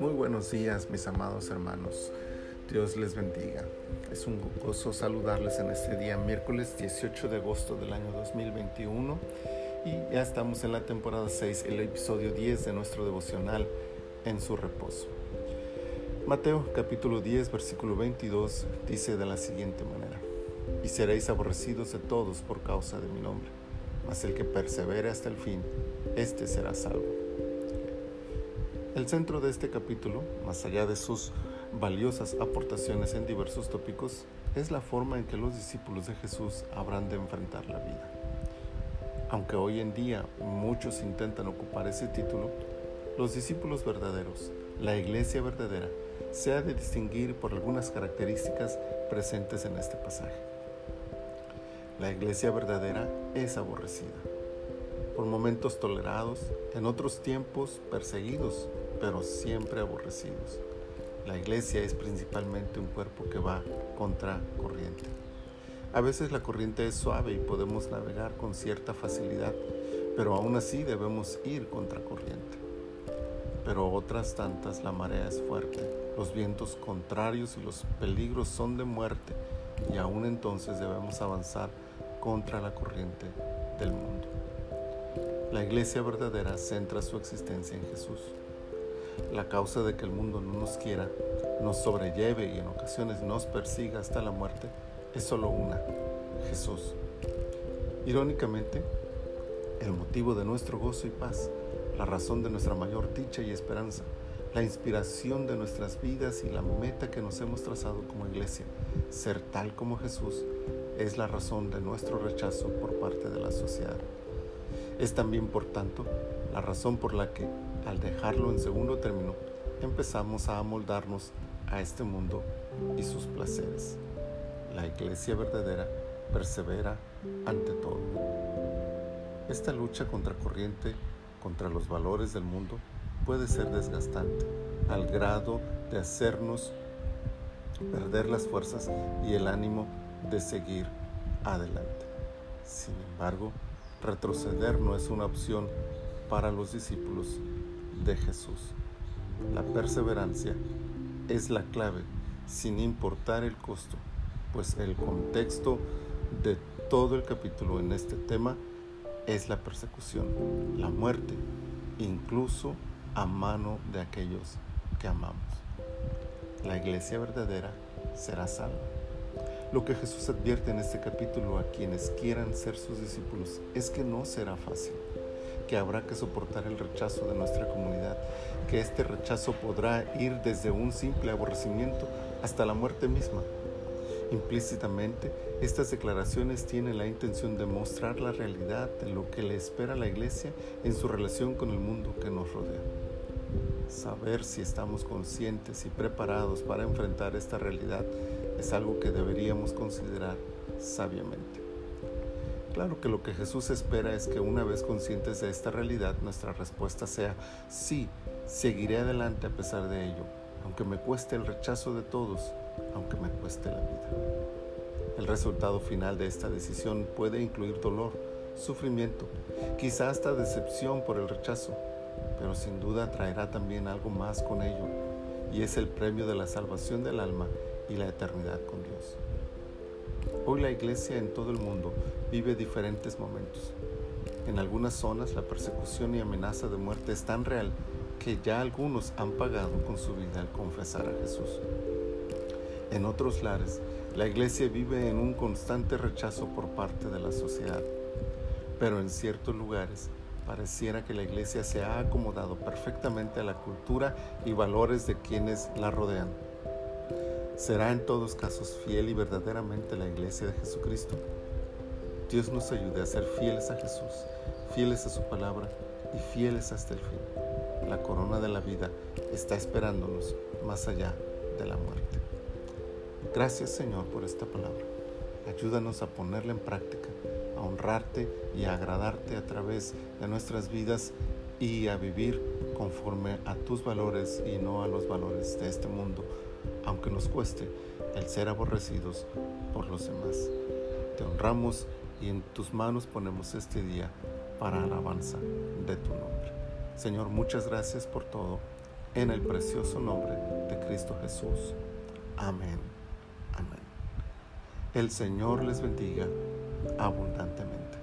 Muy buenos días mis amados hermanos. Dios les bendiga. Es un gozo saludarles en este día, miércoles 18 de agosto del año 2021. Y ya estamos en la temporada 6, el episodio 10 de nuestro devocional en su reposo. Mateo capítulo 10, versículo 22 dice de la siguiente manera, y seréis aborrecidos de todos por causa de mi nombre, mas el que persevere hasta el fin, éste será salvo. El centro de este capítulo, más allá de sus valiosas aportaciones en diversos tópicos, es la forma en que los discípulos de Jesús habrán de enfrentar la vida. Aunque hoy en día muchos intentan ocupar ese título, los discípulos verdaderos, la iglesia verdadera, se ha de distinguir por algunas características presentes en este pasaje. La iglesia verdadera es aborrecida, por momentos tolerados, en otros tiempos perseguidos, pero siempre aborrecidos. La iglesia es principalmente un cuerpo que va contra corriente. A veces la corriente es suave y podemos navegar con cierta facilidad, pero aún así debemos ir contra corriente. Pero otras tantas la marea es fuerte, los vientos contrarios y los peligros son de muerte y aún entonces debemos avanzar contra la corriente del mundo. La iglesia verdadera centra su existencia en Jesús. La causa de que el mundo no nos quiera, nos sobrelleve y en ocasiones nos persiga hasta la muerte es solo una, Jesús. Irónicamente, el motivo de nuestro gozo y paz, la razón de nuestra mayor dicha y esperanza, la inspiración de nuestras vidas y la meta que nos hemos trazado como iglesia, ser tal como Jesús, es la razón de nuestro rechazo por parte de la sociedad. Es también, por tanto, la razón por la que, al dejarlo en segundo término, empezamos a amoldarnos a este mundo y sus placeres. La iglesia verdadera persevera ante todo. Esta lucha contra corriente, contra los valores del mundo, puede ser desgastante, al grado de hacernos perder las fuerzas y el ánimo de seguir adelante. Sin embargo, retroceder no es una opción para los discípulos de Jesús. La perseverancia es la clave sin importar el costo, pues el contexto de todo el capítulo en este tema es la persecución, la muerte, incluso a mano de aquellos que amamos. La iglesia verdadera será salva. Lo que Jesús advierte en este capítulo a quienes quieran ser sus discípulos es que no será fácil que habrá que soportar el rechazo de nuestra comunidad, que este rechazo podrá ir desde un simple aborrecimiento hasta la muerte misma. Implícitamente, estas declaraciones tienen la intención de mostrar la realidad de lo que le espera a la Iglesia en su relación con el mundo que nos rodea. Saber si estamos conscientes y preparados para enfrentar esta realidad es algo que deberíamos considerar sabiamente. Claro que lo que Jesús espera es que una vez conscientes de esta realidad, nuestra respuesta sea, sí, seguiré adelante a pesar de ello, aunque me cueste el rechazo de todos, aunque me cueste la vida. El resultado final de esta decisión puede incluir dolor, sufrimiento, quizá hasta decepción por el rechazo, pero sin duda traerá también algo más con ello, y es el premio de la salvación del alma y la eternidad con Dios. Hoy la iglesia en todo el mundo vive diferentes momentos. En algunas zonas la persecución y amenaza de muerte es tan real que ya algunos han pagado con su vida al confesar a Jesús. En otros lares, la iglesia vive en un constante rechazo por parte de la sociedad, pero en ciertos lugares pareciera que la iglesia se ha acomodado perfectamente a la cultura y valores de quienes la rodean. ¿Será en todos casos fiel y verdaderamente la iglesia de Jesucristo? Dios nos ayude a ser fieles a Jesús, fieles a su palabra y fieles hasta el fin. La corona de la vida está esperándonos más allá de la muerte. Gracias Señor por esta palabra. Ayúdanos a ponerla en práctica, honrarte y agradarte a través de nuestras vidas y a vivir conforme a tus valores y no a los valores de este mundo aunque nos cueste el ser aborrecidos por los demás. Te honramos y en tus manos ponemos este día para alabanza de tu nombre. Señor, muchas gracias por todo. En el precioso nombre de Cristo Jesús. Amén. Amén. El Señor les bendiga abundantemente.